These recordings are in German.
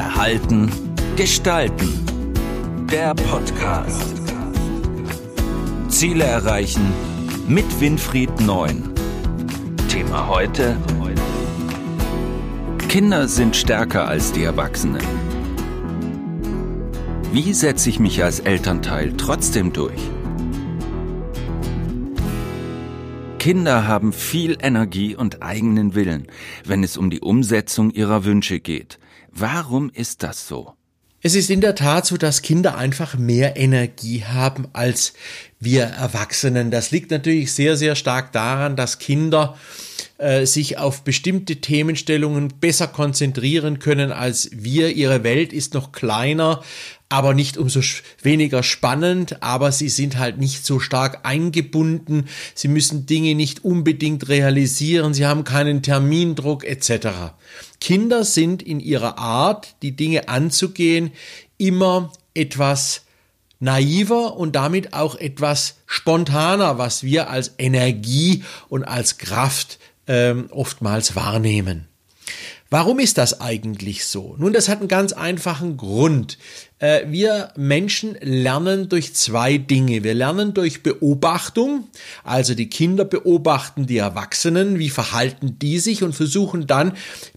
Verhalten gestalten. Der Podcast. Ziele erreichen mit Winfried Neun. Thema heute. Kinder sind stärker als die Erwachsenen. Wie setze ich mich als Elternteil trotzdem durch? Kinder haben viel Energie und eigenen Willen, wenn es um die Umsetzung ihrer Wünsche geht. Warum ist das so? Es ist in der Tat so, dass Kinder einfach mehr Energie haben als wir Erwachsenen. Das liegt natürlich sehr, sehr stark daran, dass Kinder äh, sich auf bestimmte Themenstellungen besser konzentrieren können als wir. Ihre Welt ist noch kleiner, aber nicht umso weniger spannend, aber sie sind halt nicht so stark eingebunden, sie müssen Dinge nicht unbedingt realisieren, sie haben keinen Termindruck etc. Kinder sind in ihrer Art, die Dinge anzugehen, immer etwas naiver und damit auch etwas spontaner, was wir als Energie und als Kraft ähm, oftmals wahrnehmen. Warum ist das eigentlich so? Nun, das hat einen ganz einfachen Grund. Äh, wir Menschen lernen durch zwei Dinge. Wir lernen durch Beobachtung, also die Kinder beobachten die Erwachsenen, wie verhalten die sich und versuchen dann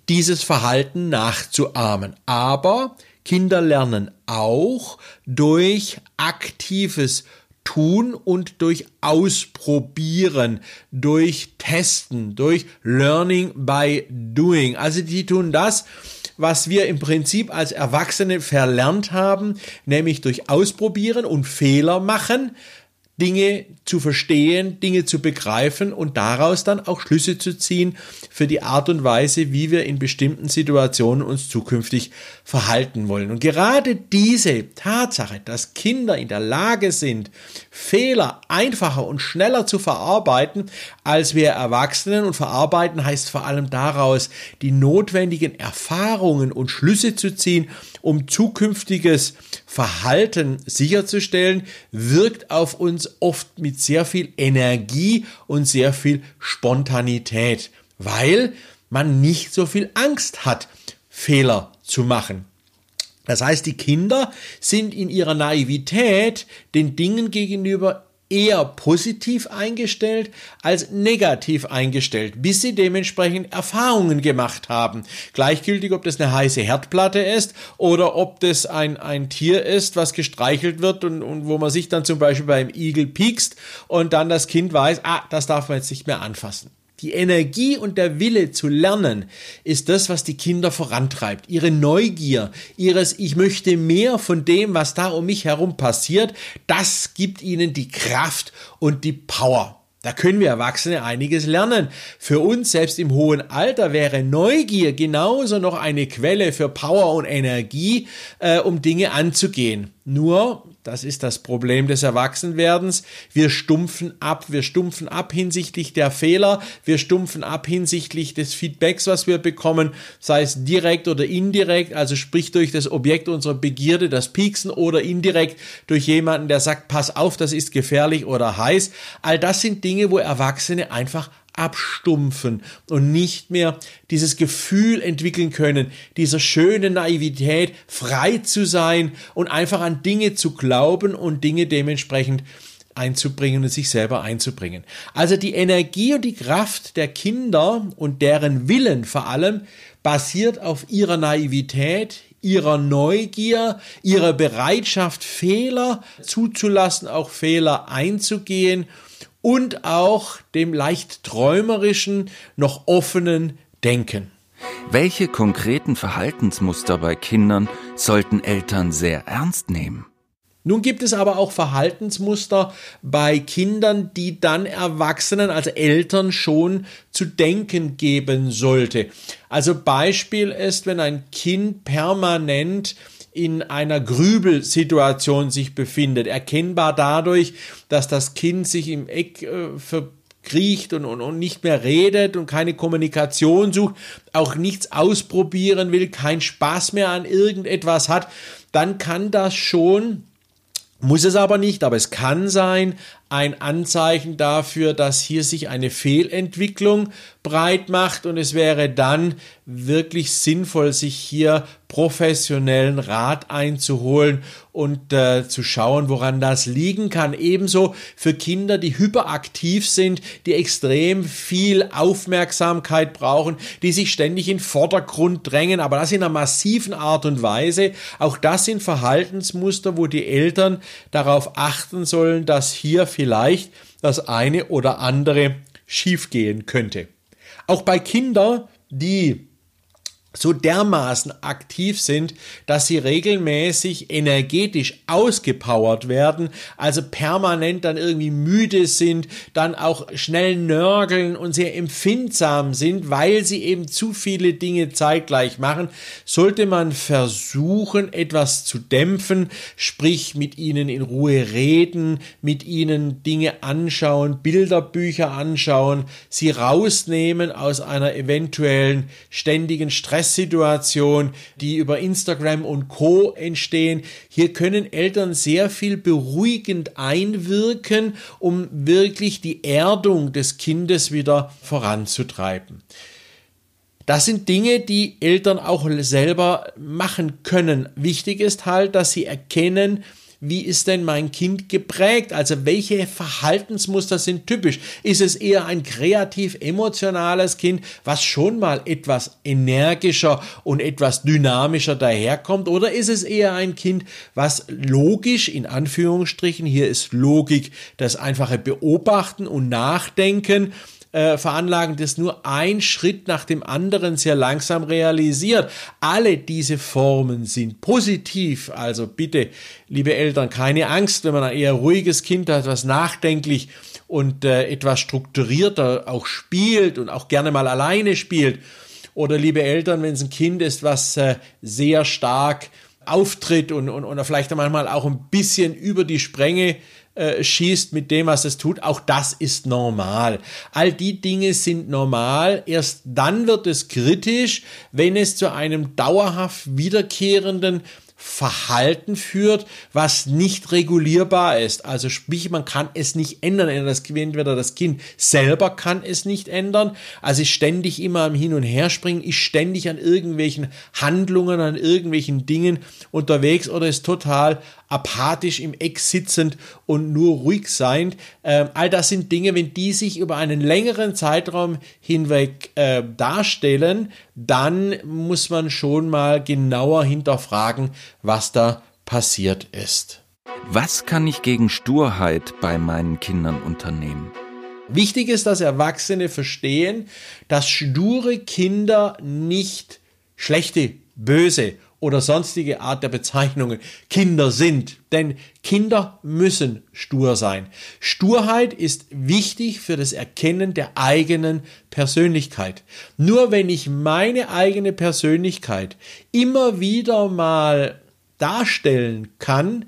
dieses Verhalten nachzuahmen. Aber Kinder lernen auch durch aktives tun und durch Ausprobieren, durch Testen, durch Learning by Doing. Also die tun das, was wir im Prinzip als Erwachsene verlernt haben, nämlich durch Ausprobieren und Fehler machen, Dinge zu verstehen, Dinge zu begreifen und daraus dann auch Schlüsse zu ziehen für die Art und Weise, wie wir in bestimmten Situationen uns zukünftig verhalten wollen. Und gerade diese Tatsache, dass Kinder in der Lage sind, Fehler einfacher und schneller zu verarbeiten als wir Erwachsenen und verarbeiten heißt vor allem daraus, die notwendigen Erfahrungen und Schlüsse zu ziehen, um zukünftiges Verhalten sicherzustellen, wirkt auf uns oft mit sehr viel Energie und sehr viel Spontanität, weil man nicht so viel Angst hat, Fehler zu machen. Das heißt, die Kinder sind in ihrer Naivität den Dingen gegenüber eher positiv eingestellt als negativ eingestellt, bis sie dementsprechend Erfahrungen gemacht haben. Gleichgültig, ob das eine heiße Herdplatte ist oder ob das ein, ein Tier ist, was gestreichelt wird und, und wo man sich dann zum Beispiel beim Igel piekst und dann das Kind weiß, ah, das darf man jetzt nicht mehr anfassen. Die Energie und der Wille zu lernen ist das, was die Kinder vorantreibt. Ihre Neugier, ihres Ich möchte mehr von dem, was da um mich herum passiert, das gibt ihnen die Kraft und die Power. Da können wir Erwachsene einiges lernen. Für uns selbst im hohen Alter wäre Neugier genauso noch eine Quelle für Power und Energie, äh, um Dinge anzugehen. Nur, das ist das Problem des Erwachsenwerdens, wir stumpfen ab, wir stumpfen ab hinsichtlich der Fehler, wir stumpfen ab hinsichtlich des Feedbacks, was wir bekommen, sei es direkt oder indirekt, also sprich durch das Objekt unserer Begierde, das Pieksen oder indirekt durch jemanden, der sagt, pass auf, das ist gefährlich oder heiß. All das sind Dinge, wo Erwachsene einfach abstumpfen und nicht mehr dieses Gefühl entwickeln können, dieser schönen Naivität, frei zu sein und einfach an Dinge zu glauben und Dinge dementsprechend einzubringen und sich selber einzubringen. Also die Energie und die Kraft der Kinder und deren Willen vor allem basiert auf ihrer Naivität, ihrer Neugier, ihrer Bereitschaft, Fehler zuzulassen, auch Fehler einzugehen und auch dem leicht träumerischen, noch offenen Denken. Welche konkreten Verhaltensmuster bei Kindern sollten Eltern sehr ernst nehmen? Nun gibt es aber auch Verhaltensmuster bei Kindern, die dann Erwachsenen, also Eltern schon zu denken geben sollte. Also Beispiel ist, wenn ein Kind permanent in einer Grübelsituation sich befindet, erkennbar dadurch, dass das Kind sich im Eck äh, verkriecht und, und, und nicht mehr redet und keine Kommunikation sucht, auch nichts ausprobieren will, keinen Spaß mehr an irgendetwas hat, dann kann das schon muss es aber nicht, aber es kann sein, ein Anzeichen dafür, dass hier sich eine Fehlentwicklung breit macht und es wäre dann wirklich sinnvoll, sich hier professionellen Rat einzuholen und äh, zu schauen, woran das liegen kann. Ebenso für Kinder, die hyperaktiv sind, die extrem viel Aufmerksamkeit brauchen, die sich ständig in Vordergrund drängen, aber das in einer massiven Art und Weise. Auch das sind Verhaltensmuster, wo die Eltern darauf achten sollen, dass hier vielleicht das eine oder andere schiefgehen könnte. Auch bei Kindern, die so dermaßen aktiv sind, dass sie regelmäßig energetisch ausgepowert werden, also permanent dann irgendwie müde sind, dann auch schnell nörgeln und sehr empfindsam sind, weil sie eben zu viele Dinge zeitgleich machen, sollte man versuchen, etwas zu dämpfen, sprich mit ihnen in Ruhe reden, mit ihnen Dinge anschauen, Bilderbücher anschauen, sie rausnehmen aus einer eventuellen ständigen Stress Stresssituation, die über Instagram und Co entstehen. Hier können Eltern sehr viel beruhigend einwirken, um wirklich die Erdung des Kindes wieder voranzutreiben. Das sind Dinge, die Eltern auch selber machen können. Wichtig ist halt, dass sie erkennen, wie ist denn mein Kind geprägt? Also welche Verhaltensmuster sind typisch? Ist es eher ein kreativ emotionales Kind, was schon mal etwas energischer und etwas dynamischer daherkommt? Oder ist es eher ein Kind, was logisch in Anführungsstrichen, hier ist Logik das einfache Beobachten und Nachdenken äh, veranlagen, das nur ein Schritt nach dem anderen sehr langsam realisiert. Alle diese Formen sind positiv. Also bitte, liebe Eltern, keine Angst, wenn man ein eher ruhiges Kind hat, was nachdenklich und äh, etwas strukturierter auch spielt und auch gerne mal alleine spielt. Oder liebe Eltern, wenn es ein Kind ist, was äh, sehr stark auftritt und, und, und vielleicht manchmal auch ein bisschen über die Spränge äh, schießt mit dem, was es tut, auch das ist normal. All die Dinge sind normal. Erst dann wird es kritisch, wenn es zu einem dauerhaft wiederkehrenden Verhalten führt, was nicht regulierbar ist. Also sprich, man kann es nicht ändern. Entweder das Kind selber kann es nicht ändern, also ist ständig immer am Hin und Her springen, ist ständig an irgendwelchen Handlungen, an irgendwelchen Dingen unterwegs oder ist total apathisch im Eck sitzend und nur ruhig sein. Ähm, all das sind Dinge, wenn die sich über einen längeren Zeitraum hinweg äh, darstellen, dann muss man schon mal genauer hinterfragen, was da passiert ist. Was kann ich gegen Sturheit bei meinen Kindern unternehmen? Wichtig ist, dass Erwachsene verstehen, dass sture Kinder nicht schlechte, böse oder sonstige Art der Bezeichnungen Kinder sind. Denn Kinder müssen stur sein. Sturheit ist wichtig für das Erkennen der eigenen Persönlichkeit. Nur wenn ich meine eigene Persönlichkeit immer wieder mal darstellen kann,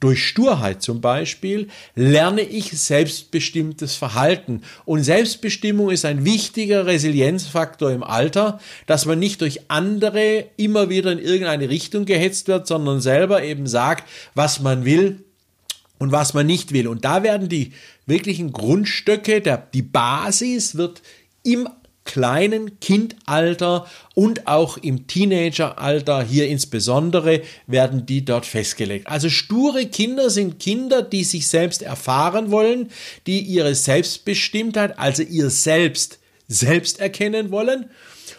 durch Sturheit zum Beispiel lerne ich selbstbestimmtes Verhalten. Und Selbstbestimmung ist ein wichtiger Resilienzfaktor im Alter, dass man nicht durch andere immer wieder in irgendeine Richtung gehetzt wird, sondern selber eben sagt, was man will und was man nicht will. Und da werden die wirklichen Grundstöcke, der, die Basis wird im kleinen Kindalter und auch im Teenageralter hier insbesondere werden die dort festgelegt. Also sture Kinder sind Kinder, die sich selbst erfahren wollen, die ihre Selbstbestimmtheit, also ihr Selbst selbst erkennen wollen.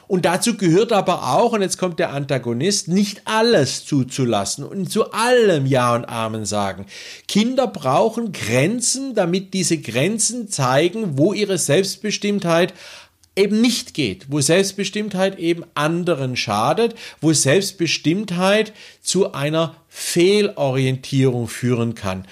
Und dazu gehört aber auch, und jetzt kommt der Antagonist, nicht alles zuzulassen und zu allem Ja und Amen sagen. Kinder brauchen Grenzen, damit diese Grenzen zeigen, wo ihre Selbstbestimmtheit eben nicht geht, wo Selbstbestimmtheit eben anderen schadet, wo Selbstbestimmtheit zu einer Fehlorientierung führen kann.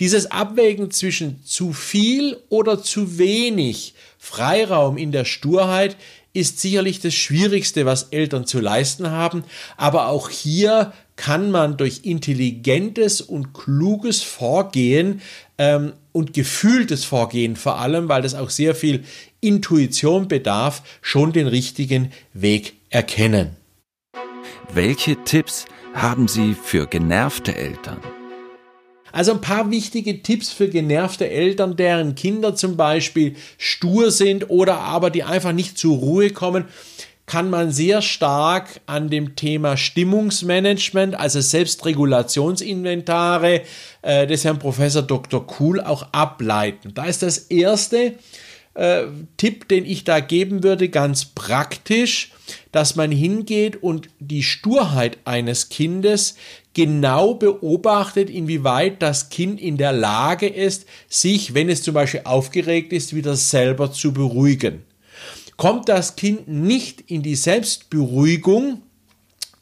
Dieses Abwägen zwischen zu viel oder zu wenig Freiraum in der Sturheit ist sicherlich das Schwierigste, was Eltern zu leisten haben, aber auch hier kann man durch intelligentes und kluges Vorgehen ähm, und gefühltes Vorgehen vor allem, weil das auch sehr viel Intuition bedarf, schon den richtigen Weg erkennen. Welche Tipps haben Sie für genervte Eltern? Also ein paar wichtige Tipps für genervte Eltern, deren Kinder zum Beispiel stur sind oder aber die einfach nicht zur Ruhe kommen, kann man sehr stark an dem Thema Stimmungsmanagement, also Selbstregulationsinventare äh, des Herrn Professor Dr. Kuhl auch ableiten. Da ist das erste äh, Tipp, den ich da geben würde, ganz praktisch, dass man hingeht und die Sturheit eines Kindes genau beobachtet, inwieweit das Kind in der Lage ist, sich, wenn es zum Beispiel aufgeregt ist, wieder selber zu beruhigen. Kommt das Kind nicht in die Selbstberuhigung,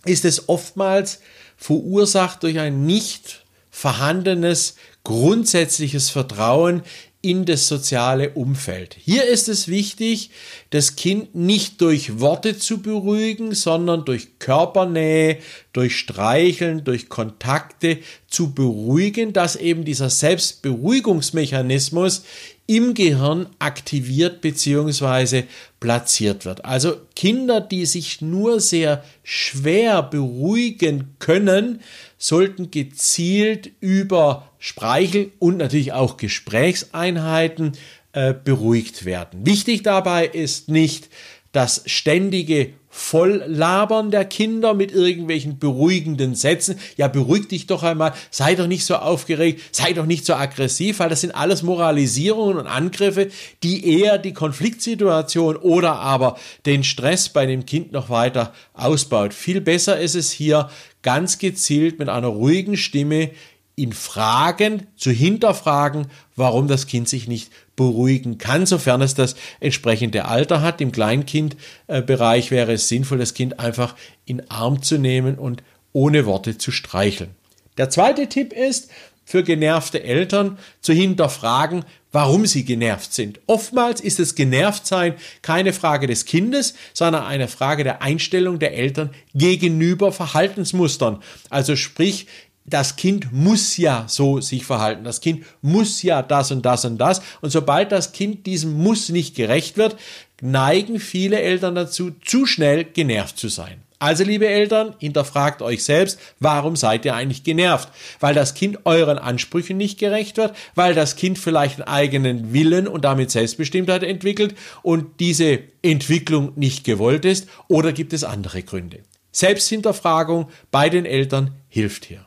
ist es oftmals verursacht durch ein nicht vorhandenes grundsätzliches Vertrauen in das soziale Umfeld. Hier ist es wichtig, das Kind nicht durch Worte zu beruhigen, sondern durch Körpernähe, durch Streicheln, durch Kontakte zu beruhigen, dass eben dieser Selbstberuhigungsmechanismus im Gehirn aktiviert bzw. platziert wird. Also Kinder, die sich nur sehr schwer beruhigen können, sollten gezielt über Spreichel und natürlich auch Gesprächseinheiten äh, beruhigt werden. Wichtig dabei ist nicht das ständige Volllabern der Kinder mit irgendwelchen beruhigenden Sätzen. Ja, beruhig dich doch einmal, sei doch nicht so aufgeregt, sei doch nicht so aggressiv, weil das sind alles Moralisierungen und Angriffe, die eher die Konfliktsituation oder aber den Stress bei dem Kind noch weiter ausbaut. Viel besser ist es hier ganz gezielt mit einer ruhigen Stimme in Fragen zu hinterfragen, warum das Kind sich nicht beruhigen kann, sofern es das entsprechende Alter hat. Im Kleinkindbereich wäre es sinnvoll, das Kind einfach in Arm zu nehmen und ohne Worte zu streicheln. Der zweite Tipp ist, für genervte Eltern zu hinterfragen, warum sie genervt sind. Oftmals ist das Genervtsein keine Frage des Kindes, sondern eine Frage der Einstellung der Eltern gegenüber Verhaltensmustern. Also sprich, das Kind muss ja so sich verhalten. Das Kind muss ja das und das und das. Und sobald das Kind diesem Muss nicht gerecht wird, neigen viele Eltern dazu, zu schnell genervt zu sein. Also, liebe Eltern, hinterfragt euch selbst, warum seid ihr eigentlich genervt? Weil das Kind euren Ansprüchen nicht gerecht wird, weil das Kind vielleicht einen eigenen Willen und damit Selbstbestimmtheit entwickelt und diese Entwicklung nicht gewollt ist, oder gibt es andere Gründe? Selbsthinterfragung bei den Eltern hilft hier.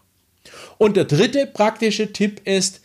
Und der dritte praktische Tipp ist,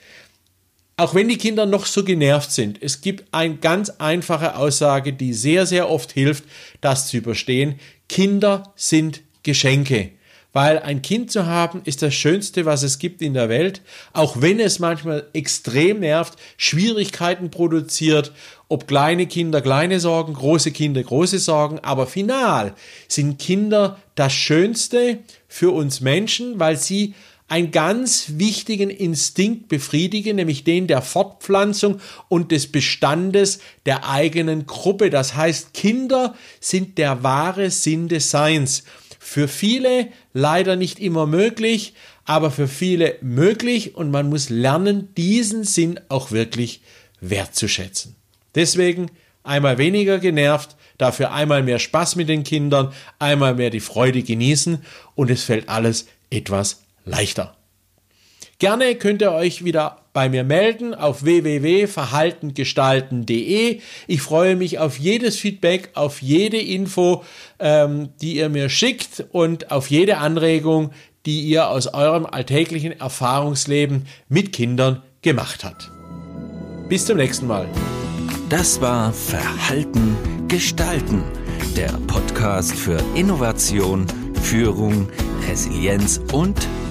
auch wenn die Kinder noch so genervt sind, es gibt eine ganz einfache Aussage, die sehr, sehr oft hilft, das zu überstehen. Kinder sind Geschenke. Weil ein Kind zu haben ist das Schönste, was es gibt in der Welt, auch wenn es manchmal extrem nervt, Schwierigkeiten produziert, ob kleine Kinder kleine Sorgen, große Kinder große Sorgen, aber final sind Kinder das Schönste für uns Menschen, weil sie einen ganz wichtigen Instinkt befriedigen, nämlich den der Fortpflanzung und des Bestandes der eigenen Gruppe. Das heißt, Kinder sind der wahre Sinn des Seins. Für viele leider nicht immer möglich, aber für viele möglich und man muss lernen, diesen Sinn auch wirklich wertzuschätzen. Deswegen einmal weniger genervt, dafür einmal mehr Spaß mit den Kindern, einmal mehr die Freude genießen und es fällt alles etwas leichter. Gerne könnt ihr euch wieder bei mir melden auf www.verhaltengestalten.de. Ich freue mich auf jedes Feedback, auf jede Info, ähm, die ihr mir schickt und auf jede Anregung, die ihr aus eurem alltäglichen Erfahrungsleben mit Kindern gemacht habt. Bis zum nächsten Mal. Das war Verhalten gestalten, der Podcast für Innovation, Führung, Resilienz und